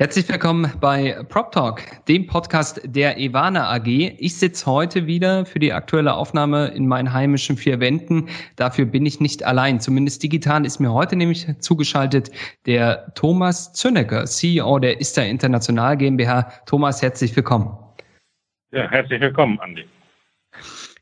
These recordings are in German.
Herzlich willkommen bei Prop Talk, dem Podcast der Evana AG. Ich sitze heute wieder für die aktuelle Aufnahme in meinen heimischen vier Wänden. Dafür bin ich nicht allein. Zumindest digital ist mir heute nämlich zugeschaltet der Thomas Zünnecker, CEO der ISTA International GmbH. Thomas, herzlich willkommen. Ja, herzlich willkommen, Andi.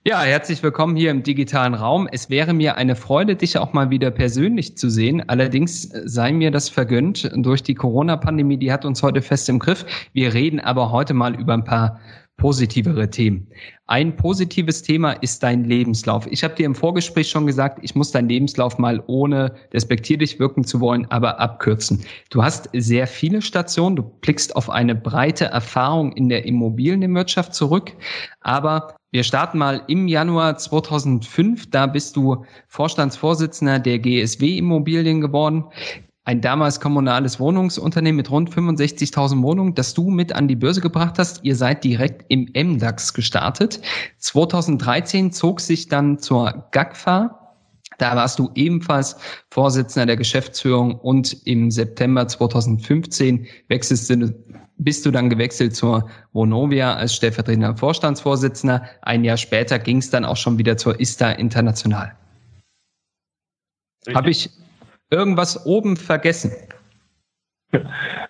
Ja, herzlich willkommen hier im digitalen Raum. Es wäre mir eine Freude, dich auch mal wieder persönlich zu sehen. Allerdings sei mir das vergönnt durch die Corona-Pandemie, die hat uns heute fest im Griff. Wir reden aber heute mal über ein paar positivere Themen. Ein positives Thema ist dein Lebenslauf. Ich habe dir im Vorgespräch schon gesagt, ich muss deinen Lebenslauf mal ohne despektierlich wirken zu wollen, aber abkürzen. Du hast sehr viele Stationen, du blickst auf eine breite Erfahrung in der Immobilienwirtschaft zurück, aber wir starten mal im Januar 2005. Da bist du Vorstandsvorsitzender der GSW Immobilien geworden. Ein damals kommunales Wohnungsunternehmen mit rund 65.000 Wohnungen, das du mit an die Börse gebracht hast. Ihr seid direkt im MDAX gestartet. 2013 zog sich dann zur GAGFA. Da warst du ebenfalls Vorsitzender der Geschäftsführung und im September 2015 wechselst du bist du dann gewechselt zur Vonovia als stellvertretender Vorstandsvorsitzender. Ein Jahr später ging es dann auch schon wieder zur ISTA International. Habe ich irgendwas oben vergessen?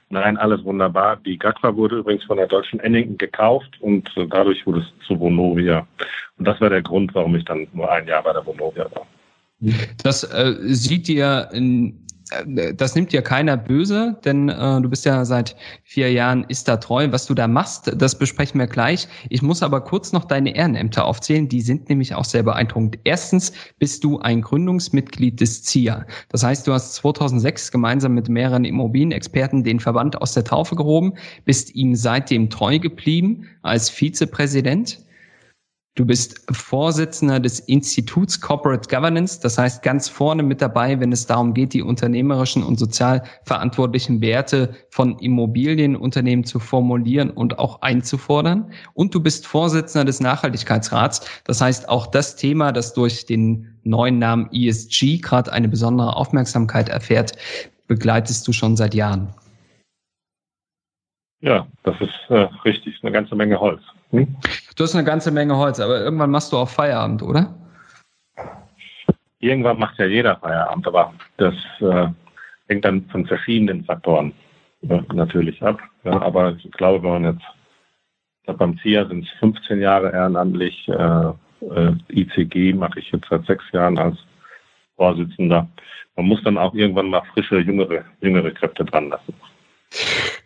Nein, alles wunderbar. Die GATRA wurde übrigens von der deutschen Ennington gekauft und dadurch wurde es zu Vonovia. Und das war der Grund, warum ich dann nur ein Jahr bei der Vonovia war. Das äh, sieht dir in äh, das nimmt dir keiner böse, denn äh, du bist ja seit vier Jahren ist da treu. Was du da machst, das besprechen wir gleich. Ich muss aber kurz noch deine Ehrenämter aufzählen. Die sind nämlich auch sehr beeindruckend. Erstens bist du ein Gründungsmitglied des ZIA. Das heißt, du hast 2006 gemeinsam mit mehreren Immobilienexperten den Verband aus der Taufe gehoben, bist ihm seitdem treu geblieben als Vizepräsident. Du bist Vorsitzender des Instituts Corporate Governance, das heißt ganz vorne mit dabei, wenn es darum geht, die unternehmerischen und sozial verantwortlichen Werte von Immobilienunternehmen zu formulieren und auch einzufordern. Und du bist Vorsitzender des Nachhaltigkeitsrats, das heißt auch das Thema, das durch den neuen Namen ESG gerade eine besondere Aufmerksamkeit erfährt, begleitest du schon seit Jahren. Ja, das ist äh, richtig, eine ganze Menge Holz. Hm? Du hast eine ganze Menge Holz, aber irgendwann machst du auch Feierabend, oder? Irgendwann macht ja jeder Feierabend, aber das äh, hängt dann von verschiedenen Faktoren äh, natürlich ab. Ja, aber ich glaube, wenn man jetzt glaub, beim ZIA sind es 15 Jahre ehrenamtlich, äh, äh ICG mache ich jetzt seit sechs Jahren als Vorsitzender. Man muss dann auch irgendwann mal frische, jüngere, jüngere Kräfte dran lassen.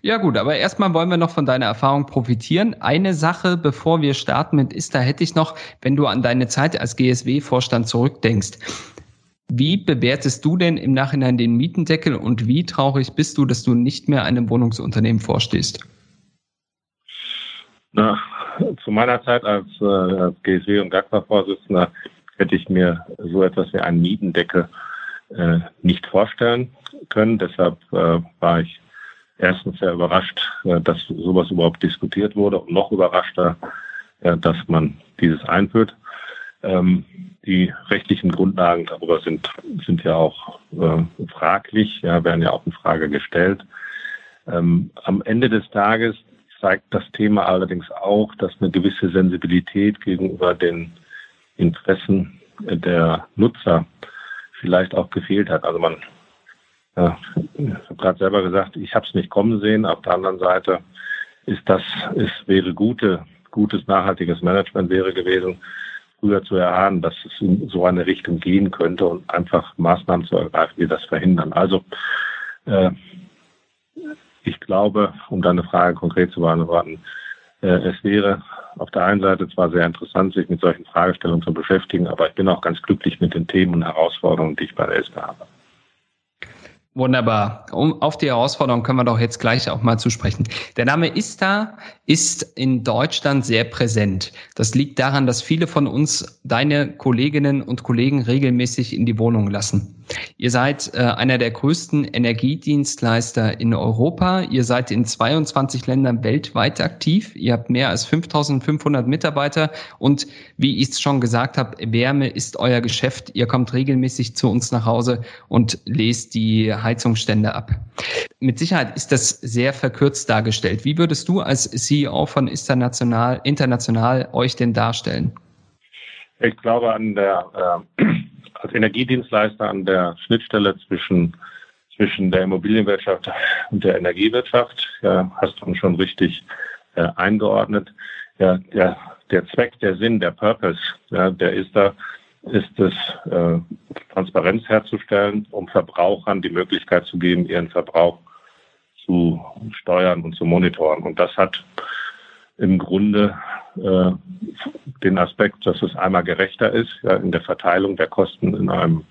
Ja gut, aber erstmal wollen wir noch von deiner Erfahrung profitieren. Eine Sache, bevor wir starten mit ISTA, hätte ich noch, wenn du an deine Zeit als GSW-Vorstand zurückdenkst. Wie bewertest du denn im Nachhinein den Mietendeckel und wie traurig bist du, dass du nicht mehr einem Wohnungsunternehmen vorstehst? Na, zu meiner Zeit als, äh, als GSW und GAGFA-Vorsitzender hätte ich mir so etwas wie einen Mietendeckel äh, nicht vorstellen können. Deshalb äh, war ich erstens sehr überrascht, äh, dass sowas überhaupt diskutiert wurde und noch überraschter, äh, dass man dieses einführt. Ähm, die rechtlichen Grundlagen darüber sind, sind ja auch äh, fraglich, ja, werden ja auch in Frage gestellt. Ähm, am Ende des Tages zeigt das Thema allerdings auch, dass eine gewisse Sensibilität gegenüber den Interessen der Nutzer vielleicht auch gefehlt hat. Also man ich habe gerade selber gesagt, ich habe es nicht kommen sehen. Auf der anderen Seite ist das, es wäre gute, gutes, nachhaltiges Management wäre gewesen, früher zu erahnen, dass es in so eine Richtung gehen könnte und einfach Maßnahmen zu ergreifen, die das verhindern. Also äh, ich glaube, um deine Frage konkret zu beantworten, äh, es wäre auf der einen Seite zwar sehr interessant, sich mit solchen Fragestellungen zu beschäftigen, aber ich bin auch ganz glücklich mit den Themen und Herausforderungen, die ich bei der ESPA habe. Wunderbar. Um, auf die Herausforderung können wir doch jetzt gleich auch mal zusprechen. Der Name Ista ist in Deutschland sehr präsent. Das liegt daran, dass viele von uns deine Kolleginnen und Kollegen regelmäßig in die Wohnung lassen. Ihr seid äh, einer der größten Energiedienstleister in Europa. Ihr seid in 22 Ländern weltweit aktiv. Ihr habt mehr als 5500 Mitarbeiter. Und wie ich es schon gesagt habe, Wärme ist euer Geschäft. Ihr kommt regelmäßig zu uns nach Hause und lest die Heizungsstände ab. Mit Sicherheit ist das sehr verkürzt dargestellt. Wie würdest du als CEO von International, International euch denn darstellen? Ich glaube, an der, äh, als Energiedienstleister an der Schnittstelle zwischen, zwischen der Immobilienwirtschaft und der Energiewirtschaft, ja, hast du schon richtig äh, eingeordnet. Ja, der, der Zweck, der Sinn, der Purpose, ja, der ist da, ist es, äh, Transparenz herzustellen, um Verbrauchern die Möglichkeit zu geben, ihren Verbrauch zu steuern und zu monitoren. Und das hat im Grunde äh, den Aspekt, dass es einmal gerechter ist in der Verteilung der Kosten in einem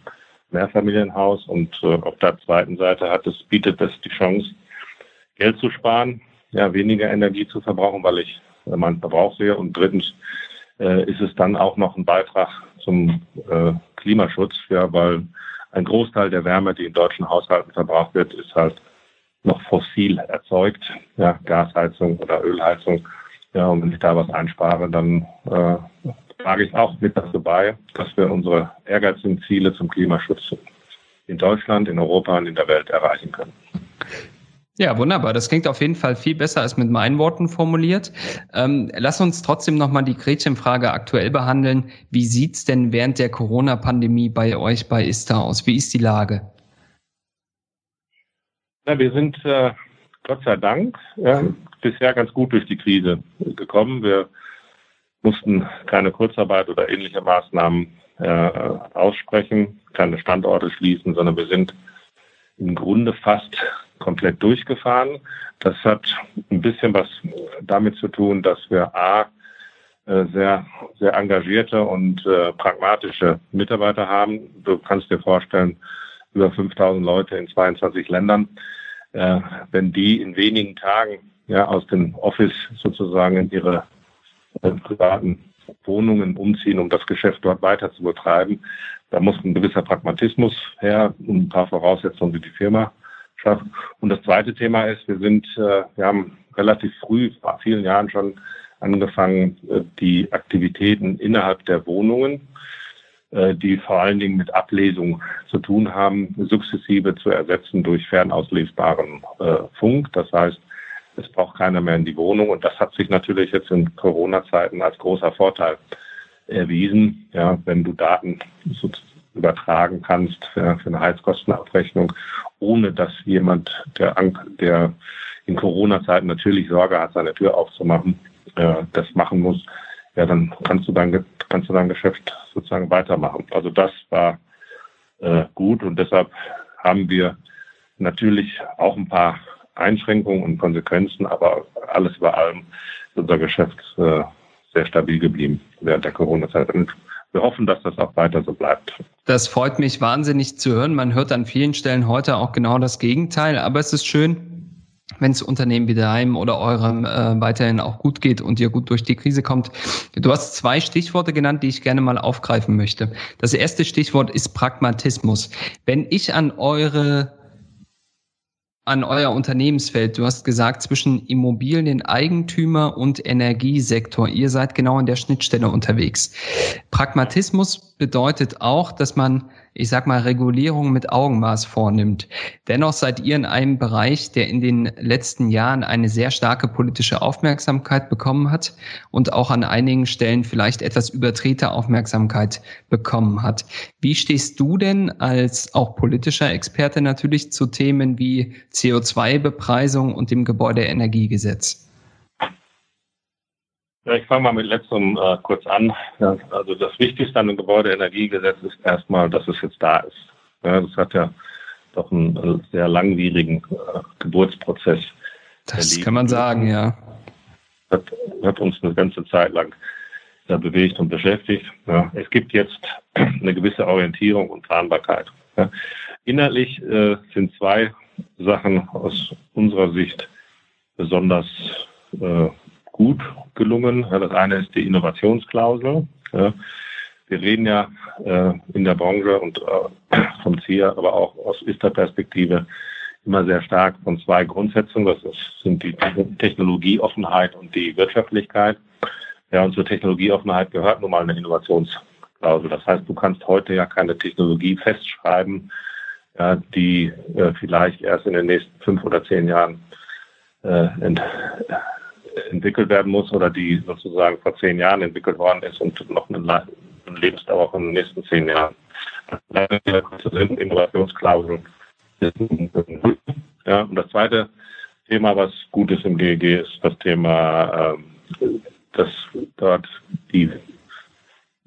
Mehrfamilienhaus und äh, auf der zweiten Seite hat es, bietet es die Chance, Geld zu sparen, ja, weniger Energie zu verbrauchen, weil ich meinen Verbrauch sehe. Und drittens ist es dann auch noch ein Beitrag zum äh, Klimaschutz, ja, weil ein Großteil der Wärme, die in deutschen Haushalten verbraucht wird, ist halt noch fossil erzeugt, ja, Gasheizung oder Ölheizung. Ja, und wenn ich da was einspare, dann äh, trage ich auch mit dazu bei, dass wir unsere ehrgeizigen Ziele zum Klimaschutz in Deutschland, in Europa und in der Welt erreichen können. Ja, wunderbar. Das klingt auf jeden Fall viel besser als mit meinen Worten formuliert. Ähm, lass uns trotzdem nochmal die Gretchenfrage aktuell behandeln. Wie sieht's denn während der Corona-Pandemie bei euch bei ISTA aus? Wie ist die Lage? Ja, wir sind äh, Gott sei Dank äh, bisher ganz gut durch die Krise gekommen. Wir mussten keine Kurzarbeit oder ähnliche Maßnahmen äh, aussprechen, keine Standorte schließen, sondern wir sind im Grunde fast komplett durchgefahren. Das hat ein bisschen was damit zu tun, dass wir A, äh, sehr, sehr engagierte und äh, pragmatische Mitarbeiter haben. Du kannst dir vorstellen, über 5000 Leute in 22 Ländern. Äh, wenn die in wenigen Tagen ja, aus dem Office sozusagen in ihre äh, privaten Wohnungen umziehen, um das Geschäft dort weiter zu betreiben, da muss ein gewisser Pragmatismus her und ein paar Voraussetzungen, die die Firma schafft. Und das zweite Thema ist, wir sind, äh, wir haben relativ früh, vor vielen Jahren schon angefangen, äh, die Aktivitäten innerhalb der Wohnungen, äh, die vor allen Dingen mit Ablesung zu tun haben, sukzessive zu ersetzen durch fernauslesbaren Funk. Das heißt, es braucht keiner mehr in die Wohnung. Und das hat sich natürlich jetzt in Corona-Zeiten als großer Vorteil erwiesen. Ja, wenn du Daten übertragen kannst für, für eine Heizkostenabrechnung, ohne dass jemand, der, der in Corona-Zeiten natürlich Sorge hat, seine Tür aufzumachen, äh, das machen muss, ja, dann kannst du dein, kannst du dein Geschäft sozusagen weitermachen. Also das war äh, gut und deshalb haben wir natürlich auch ein paar Einschränkungen und Konsequenzen, aber alles über allem ist unser Geschäft äh, sehr stabil geblieben während der Corona-Zeit. Wir hoffen, dass das auch weiter so bleibt. Das freut mich wahnsinnig zu hören. Man hört an vielen Stellen heute auch genau das Gegenteil. Aber es ist schön, wenn es Unternehmen wie deinem oder eurem äh, weiterhin auch gut geht und ihr gut durch die Krise kommt. Du hast zwei Stichworte genannt, die ich gerne mal aufgreifen möchte. Das erste Stichwort ist Pragmatismus. Wenn ich an eure an euer Unternehmensfeld. Du hast gesagt, zwischen Immobilieneigentümer und Energiesektor. Ihr seid genau an der Schnittstelle unterwegs. Pragmatismus bedeutet auch, dass man ich sag mal, Regulierung mit Augenmaß vornimmt. Dennoch seid ihr in einem Bereich, der in den letzten Jahren eine sehr starke politische Aufmerksamkeit bekommen hat und auch an einigen Stellen vielleicht etwas überdrehte Aufmerksamkeit bekommen hat. Wie stehst du denn als auch politischer Experte natürlich zu Themen wie CO2-Bepreisung und dem Gebäudeenergiegesetz? Ja, ich fange mal mit letzterem äh, kurz an. Ja, also das Wichtigste an dem Gebäudeenergiegesetz ist erstmal, dass es jetzt da ist. Ja, das hat ja doch einen äh, sehr langwierigen äh, Geburtsprozess. Das erlebt. kann man sagen, ja. Hat, hat uns eine ganze Zeit lang ja, bewegt und beschäftigt. Ja, es gibt jetzt eine gewisse Orientierung und Planbarkeit. Ja. Inhaltlich äh, sind zwei Sachen aus unserer Sicht besonders äh, gut gelungen. Ja, das eine ist die Innovationsklausel. Ja. Wir reden ja äh, in der Branche und äh, vom ZIA, aber auch aus ISTA-Perspektive immer sehr stark von zwei Grundsätzen. Das ist, sind die Technologieoffenheit und die Wirtschaftlichkeit. Ja, und zur Technologieoffenheit gehört nun mal eine Innovationsklausel. Das heißt, du kannst heute ja keine Technologie festschreiben, ja, die äh, vielleicht erst in den nächsten fünf oder zehn Jahren äh, entwickelt werden muss oder die sozusagen vor zehn Jahren entwickelt worden ist und noch eine, eine Lebensdauer von den nächsten zehn Jahren. Innovationsklausel. Ja, und das zweite Thema, was gut ist im GEG, ist das Thema, ähm, dass dort die,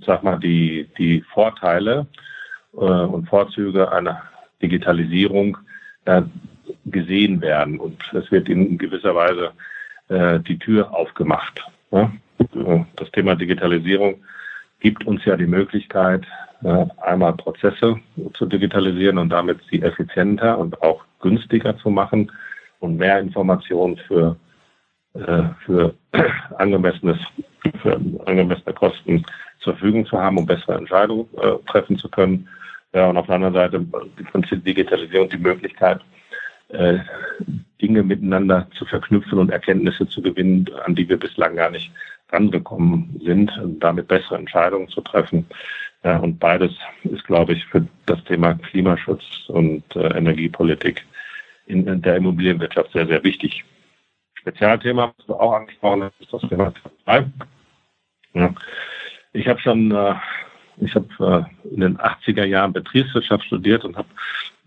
sag mal, die, die Vorteile äh, und Vorzüge einer Digitalisierung äh, gesehen werden. Und es wird in gewisser Weise äh, die Tür aufgemacht. Ja? Das Thema Digitalisierung gibt uns ja die Möglichkeit, äh, einmal Prozesse zu digitalisieren und damit sie effizienter und auch günstiger zu machen und mehr Informationen für, äh, für, angemessenes, für angemessene Kosten zur Verfügung zu haben, um bessere Entscheidungen äh, treffen zu können. Ja, und auf der anderen Seite die Digitalisierung die Möglichkeit, äh, Dinge miteinander zu verknüpfen und Erkenntnisse zu gewinnen, an die wir bislang gar nicht rangekommen sind, und damit bessere Entscheidungen zu treffen. Ja, und beides ist, glaube ich, für das Thema Klimaschutz und äh, Energiepolitik in, in, der Immobilienwirtschaft sehr, sehr wichtig. Spezialthema, was du auch angesprochen hast, ist das Thema 2. Ja. Ich habe schon äh, ich habe äh, in den 80er Jahren Betriebswirtschaft studiert und habe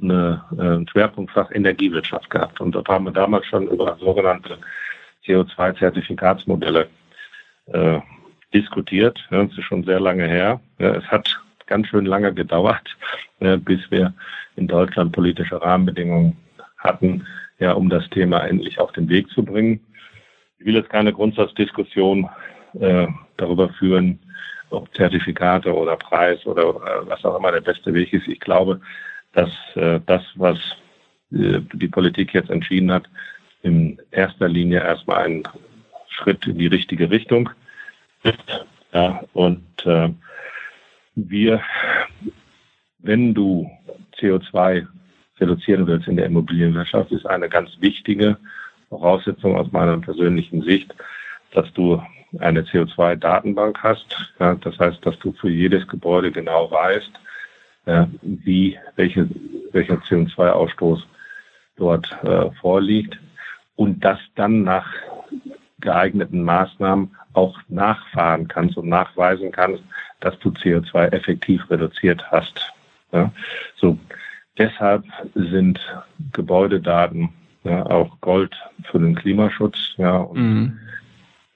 eine, äh, ein Schwerpunktfach Energiewirtschaft gehabt. Und dort haben wir damals schon über sogenannte CO2-Zertifikatsmodelle äh, diskutiert. Das ist schon sehr lange her. Ja, es hat ganz schön lange gedauert, ja, bis wir in Deutschland politische Rahmenbedingungen hatten, ja, um das Thema endlich auf den Weg zu bringen. Ich will jetzt keine Grundsatzdiskussion äh, darüber führen, ob Zertifikate oder Preis oder was auch immer der beste Weg ist. Ich glaube, dass äh, das, was äh, die Politik jetzt entschieden hat, in erster Linie erstmal ein Schritt in die richtige Richtung ist. Ja, und äh, wir, wenn du CO2 reduzieren willst in der Immobilienwirtschaft, ist eine ganz wichtige Voraussetzung aus meiner persönlichen Sicht, dass du eine CO2-Datenbank hast. Ja, das heißt, dass du für jedes Gebäude genau weißt, äh, wie, welche, welcher CO2-Ausstoß dort äh, vorliegt und das dann nach geeigneten Maßnahmen auch nachfahren kannst und nachweisen kannst, dass du CO2 effektiv reduziert hast. Ja, so deshalb sind Gebäudedaten ja, auch Gold für den Klimaschutz. Ja, und mhm.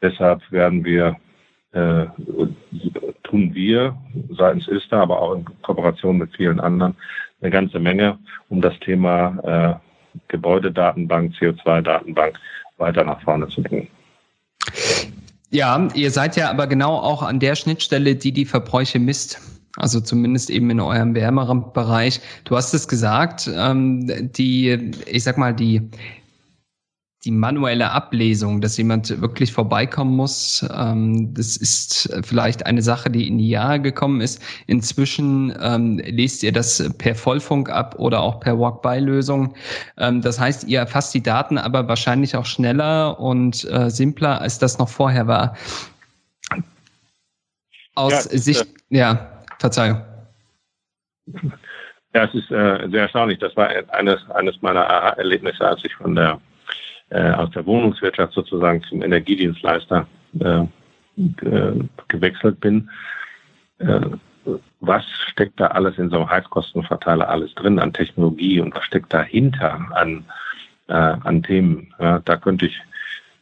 Deshalb werden wir, äh, tun wir seitens ISTA, aber auch in Kooperation mit vielen anderen, eine ganze Menge, um das Thema äh, Gebäudedatenbank, CO2-Datenbank weiter nach vorne zu bringen. Ja, ihr seid ja aber genau auch an der Schnittstelle, die die Verbräuche misst. Also zumindest eben in eurem wärmeren Bereich. Du hast es gesagt, ähm, die, ich sag mal, die die manuelle Ablesung, dass jemand wirklich vorbeikommen muss, ähm, das ist vielleicht eine Sache, die in die Jahre gekommen ist. Inzwischen ähm, lest ihr das per Vollfunk ab oder auch per Walk-by-Lösung. Ähm, das heißt, ihr erfasst die Daten aber wahrscheinlich auch schneller und äh, simpler, als das noch vorher war. Aus ja, Sicht, äh, ja, Verzeihung. Ja, es ist äh, sehr erstaunlich. Das war eines, eines meiner Erlebnisse, als ich von der äh, aus der Wohnungswirtschaft sozusagen zum Energiedienstleister äh, gewechselt bin. Äh, was steckt da alles in so einem Heizkostenverteiler alles drin an Technologie und was steckt dahinter an, äh, an Themen? Ja, da könnte ich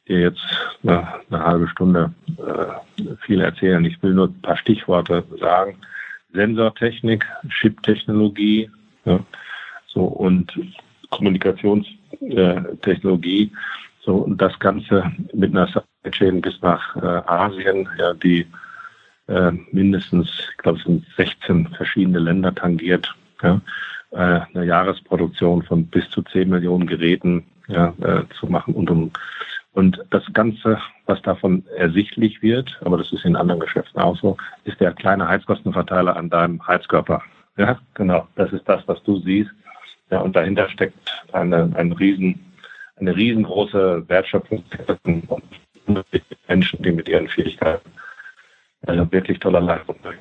dir jetzt eine, eine halbe Stunde äh, viel erzählen. Ich will nur ein paar Stichworte sagen. Sensortechnik, Chip-Technologie, ja, so und Kommunikationstechnologie. So, und das Ganze mit einer Supply Chain bis nach äh, Asien, ja, die äh, mindestens, ich glaube, es sind 16 verschiedene Länder tangiert. Ja. äh, eine Jahresproduktion von bis zu 10 Millionen Geräten ja, äh, zu machen und um und das Ganze, was davon ersichtlich wird, aber das ist in anderen Geschäften auch so, ist der kleine Heizkostenverteiler an deinem Heizkörper. Ja, genau. Das ist das, was du siehst. Ja, und dahinter steckt eine, ein riesen, eine riesengroße Wertschöpfung und Menschen, die mit ihren Fähigkeiten also wirklich toller Leistung bringen.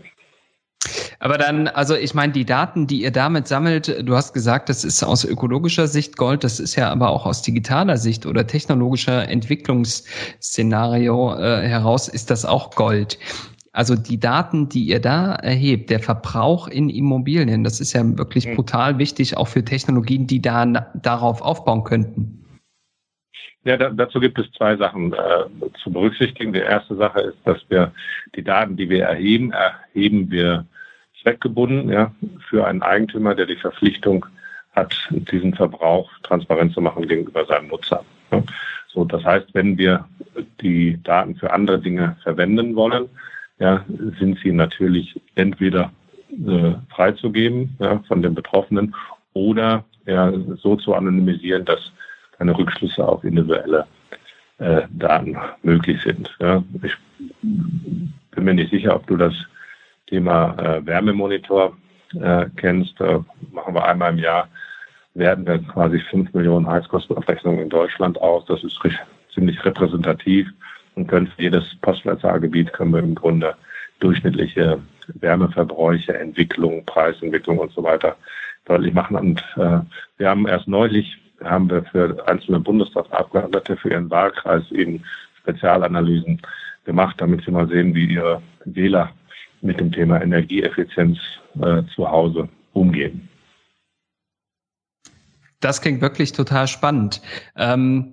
Aber dann, also ich meine, die Daten, die ihr damit sammelt, du hast gesagt, das ist aus ökologischer Sicht Gold, das ist ja aber auch aus digitaler Sicht oder technologischer Entwicklungsszenario äh, heraus ist das auch Gold. Also die Daten, die ihr da erhebt, der Verbrauch in Immobilien, das ist ja wirklich mhm. brutal wichtig, auch für Technologien, die da darauf aufbauen könnten. Ja, da, dazu gibt es zwei Sachen äh, zu berücksichtigen. Die erste Sache ist, dass wir die Daten, die wir erheben, erheben wir zweckgebunden ja, für einen Eigentümer, der die Verpflichtung hat, diesen Verbrauch transparent zu machen gegenüber seinem Nutzer. Ja. So, das heißt, wenn wir die Daten für andere Dinge verwenden wollen, ja, sind sie natürlich entweder äh, freizugeben ja, von den Betroffenen oder ja, so zu anonymisieren, dass keine Rückschlüsse auf individuelle äh, Daten möglich sind. Ja. Ich bin mir nicht sicher, ob du das Thema äh, Wärmemonitor äh, kennst. Da machen wir einmal im Jahr, werden wir quasi fünf Millionen Heizkostenabrechnungen in Deutschland aus. Das ist ziemlich repräsentativ und können für jedes Postleitzahlgebiet können wir im Grunde durchschnittliche Wärmeverbräuche, Entwicklung, Preisentwicklung und so weiter deutlich machen. Und äh, wir haben erst neulich haben wir für einzelne Bundestagsabgeordnete für ihren Wahlkreis eben Spezialanalysen gemacht, damit sie mal sehen, wie ihre Wähler mit dem Thema Energieeffizienz äh, zu Hause umgehen. Das klingt wirklich total spannend. Ähm,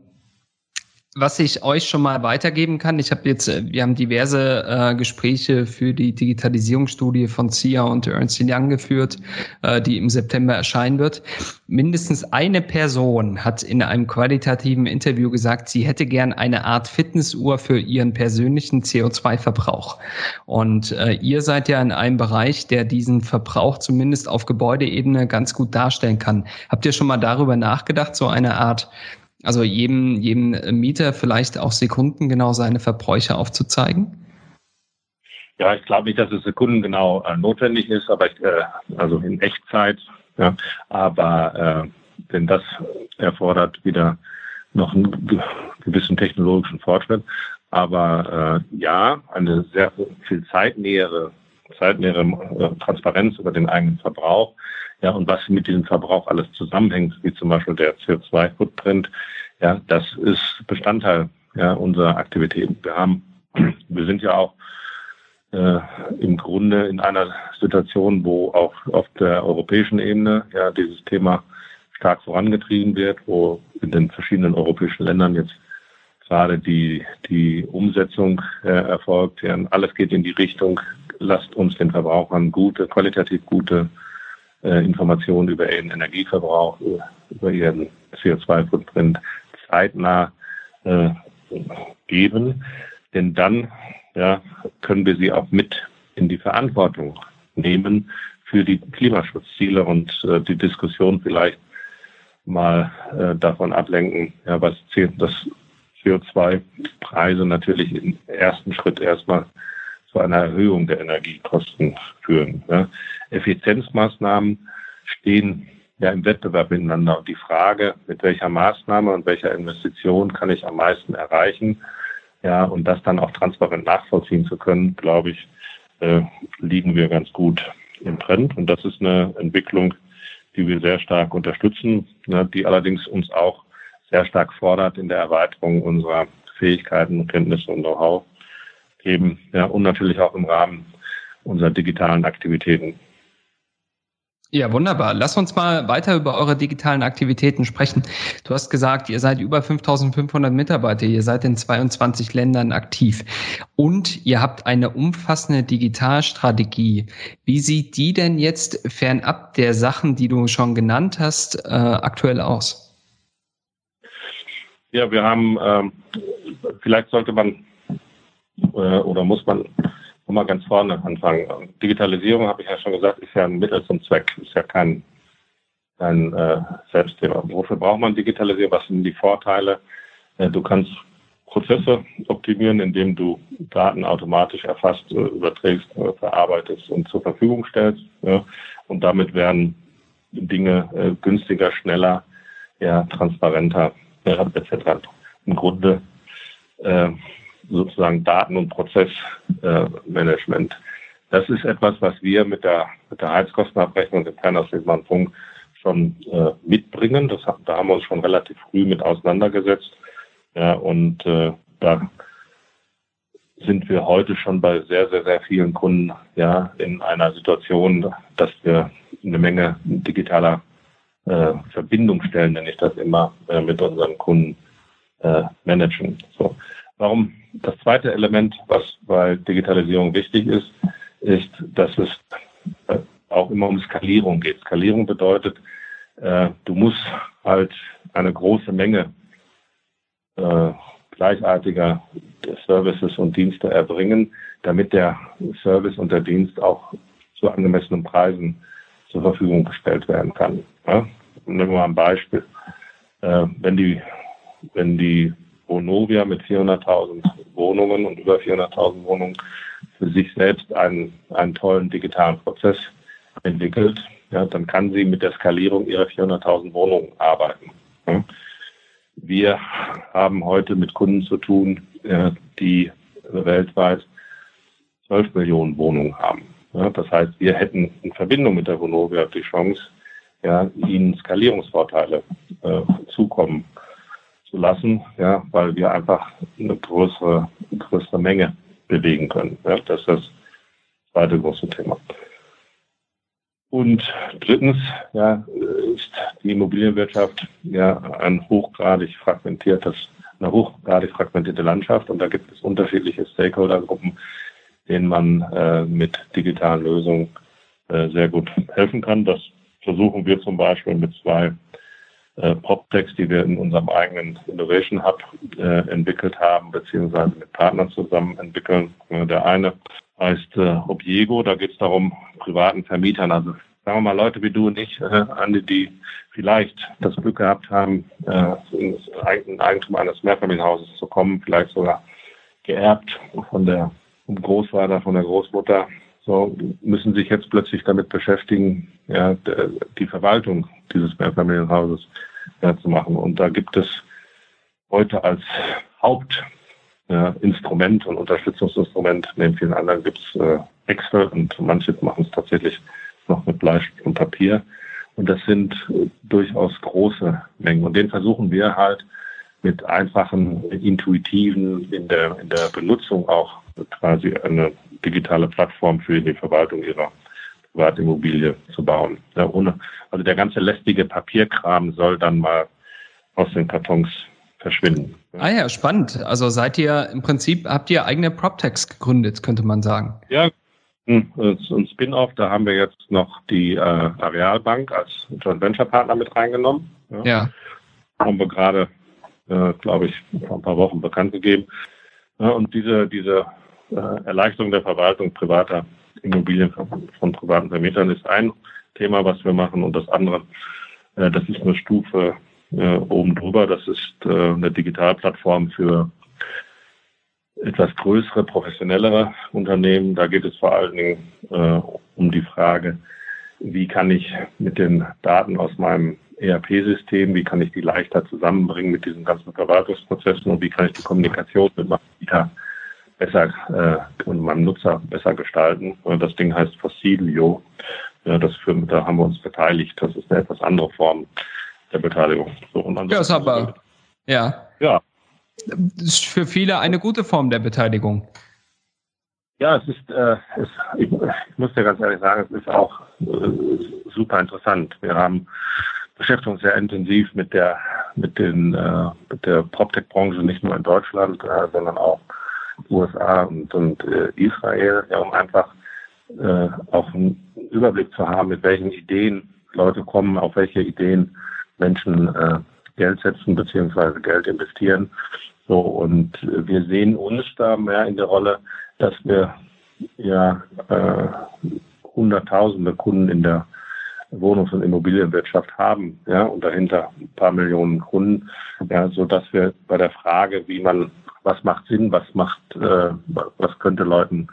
was ich euch schon mal weitergeben kann, ich habe jetzt, äh, wir haben diverse äh, Gespräche für die Digitalisierungsstudie von CIA und Ernst Young geführt, äh, die im September erscheinen wird. Mindestens eine Person hat in einem qualitativen Interview gesagt, sie hätte gern eine Art Fitnessuhr für ihren persönlichen CO2-Verbrauch. Und äh, ihr seid ja in einem Bereich, der diesen Verbrauch zumindest auf Gebäudeebene ganz gut darstellen kann. Habt ihr schon mal darüber nachgedacht, so eine Art also jedem, jedem Mieter vielleicht auch sekundengenau seine Verbräuche aufzuzeigen? Ja, ich glaube nicht, dass es sekundengenau äh, notwendig ist, aber ich, äh, also in Echtzeit. Ja, aber äh, denn das erfordert wieder noch einen gewissen technologischen Fortschritt. Aber äh, ja, eine sehr viel zeitnähere, zeitnähere äh, Transparenz über den eigenen Verbrauch ja, und was mit diesem Verbrauch alles zusammenhängt, wie zum Beispiel der CO2-Footprint, ja, das ist Bestandteil ja, unserer Aktivitäten. Wir haben, wir sind ja auch äh, im Grunde in einer Situation, wo auch auf der europäischen Ebene ja dieses Thema stark vorangetrieben wird, wo in den verschiedenen europäischen Ländern jetzt gerade die, die Umsetzung äh, erfolgt. Ja, alles geht in die Richtung, lasst uns den Verbrauchern gute, qualitativ gute äh, Informationen über ihren Energieverbrauch, über ihren CO2-Footprint zeitnah äh, geben. Denn dann ja, können wir sie auch mit in die Verantwortung nehmen für die Klimaschutzziele und äh, die Diskussion vielleicht mal äh, davon ablenken, ja, was das CO2-Preise natürlich im ersten Schritt erstmal zu einer Erhöhung der Energiekosten führen. Ja. Effizienzmaßnahmen stehen ja im Wettbewerb miteinander. Und die Frage, mit welcher Maßnahme und welcher Investition kann ich am meisten erreichen, ja, und das dann auch transparent nachvollziehen zu können, glaube ich, äh, liegen wir ganz gut im Trend. Und das ist eine Entwicklung, die wir sehr stark unterstützen, ne, die allerdings uns auch sehr stark fordert in der Erweiterung unserer Fähigkeiten, Kenntnisse und Know-how geben, ja, und natürlich auch im Rahmen unserer digitalen Aktivitäten. Ja, wunderbar. Lass uns mal weiter über eure digitalen Aktivitäten sprechen. Du hast gesagt, ihr seid über 5500 Mitarbeiter, ihr seid in 22 Ländern aktiv und ihr habt eine umfassende Digitalstrategie. Wie sieht die denn jetzt fernab der Sachen, die du schon genannt hast, äh, aktuell aus? Ja, wir haben, äh, vielleicht sollte man oder muss man mal ganz vorne anfangen. Digitalisierung, habe ich ja schon gesagt, ist ja ein Mittel zum Zweck, ist ja kein ein äh, Selbstthema. Wofür braucht man Digitalisierung? Was sind die Vorteile? Äh, du kannst Prozesse optimieren, indem du Daten automatisch erfasst, äh, überträgst, äh, verarbeitest und zur Verfügung stellst. Ja? Und damit werden Dinge äh, günstiger, schneller, ja, transparenter etc. Im Grunde äh, sozusagen Daten- und Prozessmanagement. das ist etwas, was wir mit der, mit der Heizkostenabrechnung im Fernersichtbaren Funk schon äh, mitbringen. Das, da haben wir uns schon relativ früh mit auseinandergesetzt. Ja, und äh, da sind wir heute schon bei sehr, sehr, sehr vielen Kunden ja in einer Situation, dass wir eine Menge digitaler äh, Verbindungsstellen, nenne ich das immer, äh, mit unseren Kunden äh, managen. So. Warum das zweite Element, was bei Digitalisierung wichtig ist, ist, dass es äh, auch immer um Skalierung geht. Skalierung bedeutet, äh, du musst halt eine große Menge äh, gleichartiger Services und Dienste erbringen, damit der Service und der Dienst auch zu angemessenen Preisen zur Verfügung gestellt werden kann. Ja? Nehmen wir mal ein Beispiel. Äh, wenn die, wenn die Vonovia mit 400.000 Wohnungen und über 400.000 Wohnungen für sich selbst einen, einen tollen digitalen Prozess entwickelt, ja, dann kann sie mit der Skalierung ihrer 400.000 Wohnungen arbeiten. Ja? Wir haben heute mit Kunden zu tun, die weltweit 12 Millionen Wohnungen haben. Das heißt, wir hätten in Verbindung mit der Vonovia die Chance, ja, ihnen Skalierungsvorteile äh, zukommen zu lassen, ja, weil wir einfach eine größere, größere Menge bewegen können. Ja, das ist das zweite große Thema. Und drittens ja, ist die Immobilienwirtschaft ja ein hochgradig fragmentiertes, eine hochgradig fragmentierte Landschaft und da gibt es unterschiedliche Stakeholdergruppen, denen man äh, mit digitalen Lösungen äh, sehr gut helfen kann. Das versuchen wir zum Beispiel mit zwei äh, PropTechs, die wir in unserem eigenen Innovation Hub äh, entwickelt haben, beziehungsweise mit Partnern zusammen entwickeln. Äh, der eine heißt äh, Obiego. Da geht es darum, privaten Vermietern, also sagen wir mal Leute wie du und ich, äh, Andi, die vielleicht das Glück gehabt haben, äh, ins Eigentum eines Mehrfamilienhauses zu kommen, vielleicht sogar geerbt von der vom Großvater, von der Großmutter, so müssen sich jetzt plötzlich damit beschäftigen, ja, die Verwaltung dieses Mehrfamilienhauses ja, zu machen. Und da gibt es heute als Haupt äh, und Unterstützungsinstrument. Neben vielen anderen gibt es äh, Excel und manche machen es tatsächlich noch mit Bleistift und Papier. Und das sind äh, durchaus große Mengen. Und den versuchen wir halt mit einfachen, intuitiven, in der, in der Benutzung auch quasi eine digitale Plattform für die Verwaltung ihrer Privatimmobilie zu bauen. Ja, ohne, also der ganze lästige Papierkram soll dann mal aus den Kartons verschwinden. Ah ja, spannend. Also seid ihr im Prinzip, habt ihr eigene PropTechs gegründet, könnte man sagen. Ja, hm, ein Spin-off, da haben wir jetzt noch die äh, Arealbank als Joint Venture Partner mit reingenommen. Ja. ja. Haben wir gerade, äh, glaube ich, vor ein paar Wochen bekannt gegeben. Ja, und diese, diese äh, Erleichterung der Verwaltung privater Immobilien von, von privaten Vermietern ist ein Thema, was wir machen. Und das andere, äh, das ist eine Stufe äh, oben drüber. Das ist äh, eine Digitalplattform für etwas größere, professionellere Unternehmen. Da geht es vor allen Dingen äh, um die Frage, wie kann ich mit den Daten aus meinem ERP-System, wie kann ich die leichter zusammenbringen mit diesen ganzen Verwaltungsprozessen und wie kann ich die Kommunikation mit meinem Mieter besser äh, und meinem Nutzer besser gestalten. Das Ding heißt Fossilio. Ja, das für, da haben wir uns beteiligt. Das ist eine etwas andere Form der Beteiligung. So, und ja, ist aber, ja. Ja. Das ist für viele eine gute Form der Beteiligung. Ja, es ist, äh, es, ich, ich, muss dir ganz ehrlich sagen, es ist auch äh, super interessant. Wir haben beschäftigen uns sehr intensiv mit der mit den äh, mit der PropTech-Branche nicht nur in Deutschland, äh, sondern auch USA und, und äh, Israel, ja, um einfach äh, auch einen Überblick zu haben, mit welchen Ideen Leute kommen, auf welche Ideen Menschen äh, Geld setzen beziehungsweise Geld investieren. So und wir sehen uns da mehr in der Rolle, dass wir ja äh, hunderttausende Kunden in der Wohnungs- und Immobilienwirtschaft haben, ja, und dahinter ein paar Millionen Kunden, ja, so dass wir bei der Frage, wie man, was macht Sinn, was macht, äh, was könnte Leuten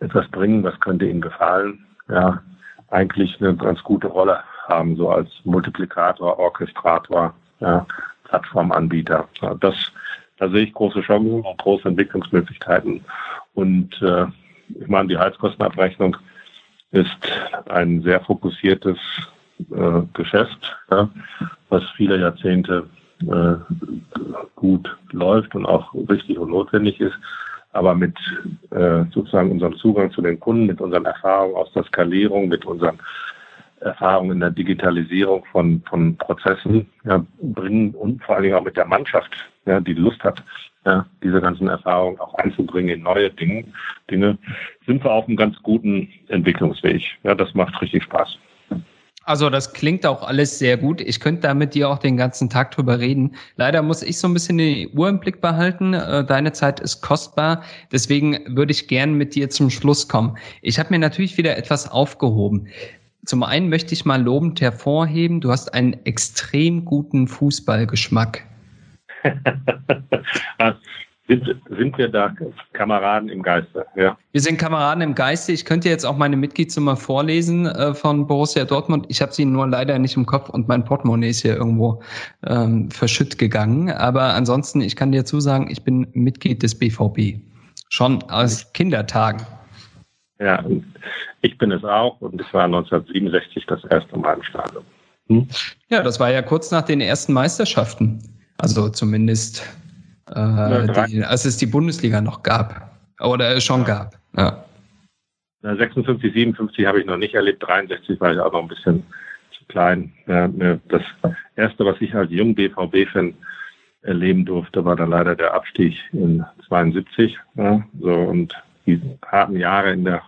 etwas bringen, was könnte ihnen gefallen, ja, eigentlich eine ganz gute Rolle haben, so als Multiplikator, Orchestrator, ja, Plattformanbieter. Ja, das, da sehe ich große Chancen und große Entwicklungsmöglichkeiten. Und äh, ich meine, die Heizkostenabrechnung ist ein sehr fokussiertes äh, Geschäft, ja, was viele Jahrzehnte äh, gut läuft und auch richtig und notwendig ist. Aber mit äh, sozusagen unserem Zugang zu den Kunden, mit unseren Erfahrungen aus der Skalierung, mit unseren Erfahrungen in der Digitalisierung von, von Prozessen ja, bringen und vor allen Dingen auch mit der Mannschaft, ja, die Lust hat, ja, diese ganzen Erfahrungen auch einzubringen in neue Dinge, Dinge, sind wir auf einem ganz guten Entwicklungsweg. Ja, das macht richtig Spaß. Also das klingt auch alles sehr gut. Ich könnte da mit dir auch den ganzen Tag drüber reden. Leider muss ich so ein bisschen die Uhr im Blick behalten. Äh, deine Zeit ist kostbar. Deswegen würde ich gern mit dir zum Schluss kommen. Ich habe mir natürlich wieder etwas aufgehoben. Zum einen möchte ich mal lobend hervorheben, du hast einen extrem guten Fußballgeschmack. sind, sind wir da Kameraden im Geiste, ja. Wir sind Kameraden im Geiste. Ich könnte jetzt auch meine Mitgliedsnummer vorlesen äh, von Borussia Dortmund. Ich habe sie nur leider nicht im Kopf und mein Portemonnaie ist hier irgendwo ähm, verschütt gegangen. Aber ansonsten, ich kann dir zusagen, ich bin Mitglied des BVB. Schon aus Kindertagen. Ja, ich bin es auch und es war 1967 das erste Mal im Stadion. Hm? Ja, das war ja kurz nach den ersten Meisterschaften. Also zumindest äh, die, als es die Bundesliga noch gab. Oder schon ja. gab. Ja. 56, 57 habe ich noch nicht erlebt, 63 war ich auch noch ein bisschen zu klein. Das erste, was ich als jung BVB-Fan erleben durfte, war dann leider der Abstieg in 72. Ja, so und die harten Jahre in der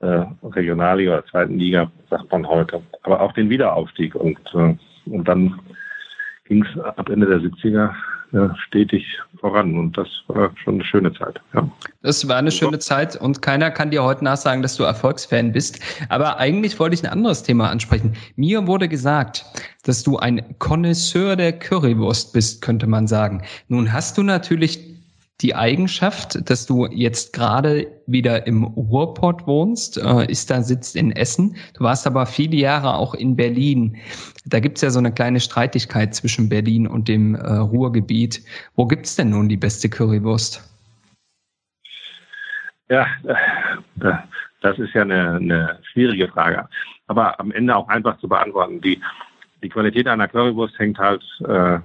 äh, Regionalliga oder zweiten Liga, sagt man heute. Aber auch den Wiederaufstieg und, äh, und dann ging es ab Ende der 70er ja, stetig voran und das war schon eine schöne Zeit. Ja. Das war eine schöne Zeit und keiner kann dir heute nachsagen, dass du Erfolgsfan bist. Aber eigentlich wollte ich ein anderes Thema ansprechen. Mir wurde gesagt, dass du ein Connoisseur der Currywurst bist, könnte man sagen. Nun hast du natürlich die Eigenschaft, dass du jetzt gerade wieder im Ruhrpott wohnst, äh, ist da sitzt in Essen. Du warst aber viele Jahre auch in Berlin. Da gibt's ja so eine kleine Streitigkeit zwischen Berlin und dem äh, Ruhrgebiet. Wo gibt's denn nun die beste Currywurst? Ja, äh, das ist ja eine, eine schwierige Frage. Aber am Ende auch einfach zu beantworten. Die, die Qualität einer Currywurst hängt halt äh,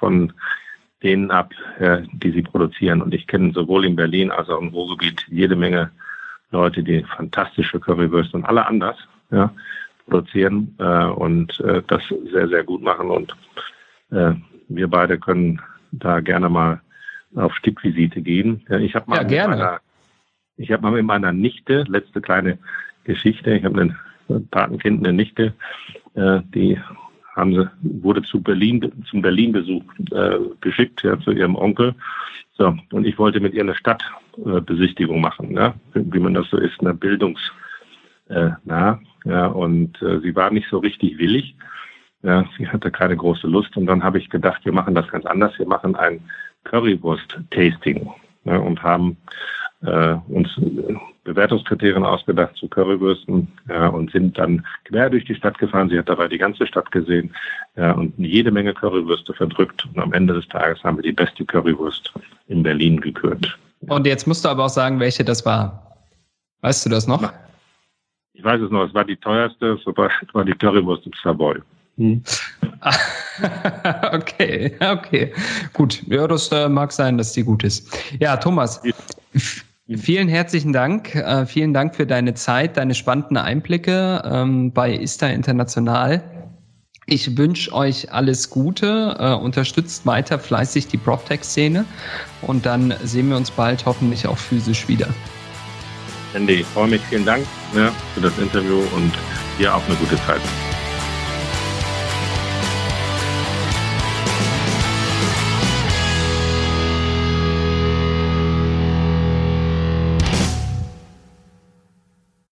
von denen ab, äh, die sie produzieren. Und ich kenne sowohl in Berlin als auch im Ruhrgebiet jede Menge Leute, die fantastische Currywürste und alle anders ja, produzieren äh, und äh, das sehr, sehr gut machen. Und äh, wir beide können da gerne mal auf Stippvisite gehen. Ja, ich habe mal, ja. Meiner, ich hab mal mit meiner Nichte, letzte kleine Geschichte, ich habe eine Patenkind, eine Nichte, äh, die haben sie, wurde zu Berlin, zum Berlin-Besuch äh, geschickt, ja, zu ihrem Onkel. So, und ich wollte mit ihr eine Stadtbesichtigung äh, machen, ne? wie man das so ist, eine Bildungs, äh, na, ja, und äh, sie war nicht so richtig willig. Ja, sie hatte keine große Lust und dann habe ich gedacht, wir machen das ganz anders. Wir machen ein Currywurst-Tasting ne, und haben äh, uns Bewertungskriterien ausgedacht zu Currywürsten ja, und sind dann quer durch die Stadt gefahren. Sie hat dabei die ganze Stadt gesehen ja, und jede Menge Currywürste verdrückt. Und am Ende des Tages haben wir die beste Currywurst in Berlin gekürt. Und jetzt musst du aber auch sagen, welche das war. Weißt du das noch? Ich weiß es noch, es war die teuerste, es war die Currywurst im Savoy. Hm. okay, okay. Gut. Ja, das äh, mag sein, dass die gut ist. Ja, Thomas. Vielen herzlichen Dank. Äh, vielen Dank für deine Zeit, deine spannenden Einblicke ähm, bei ISTA International. Ich wünsche euch alles Gute, äh, unterstützt weiter fleißig die PropTech-Szene und dann sehen wir uns bald hoffentlich auch physisch wieder. Andy, ich freue mich. Vielen Dank ne, für das Interview und dir auch eine gute Zeit.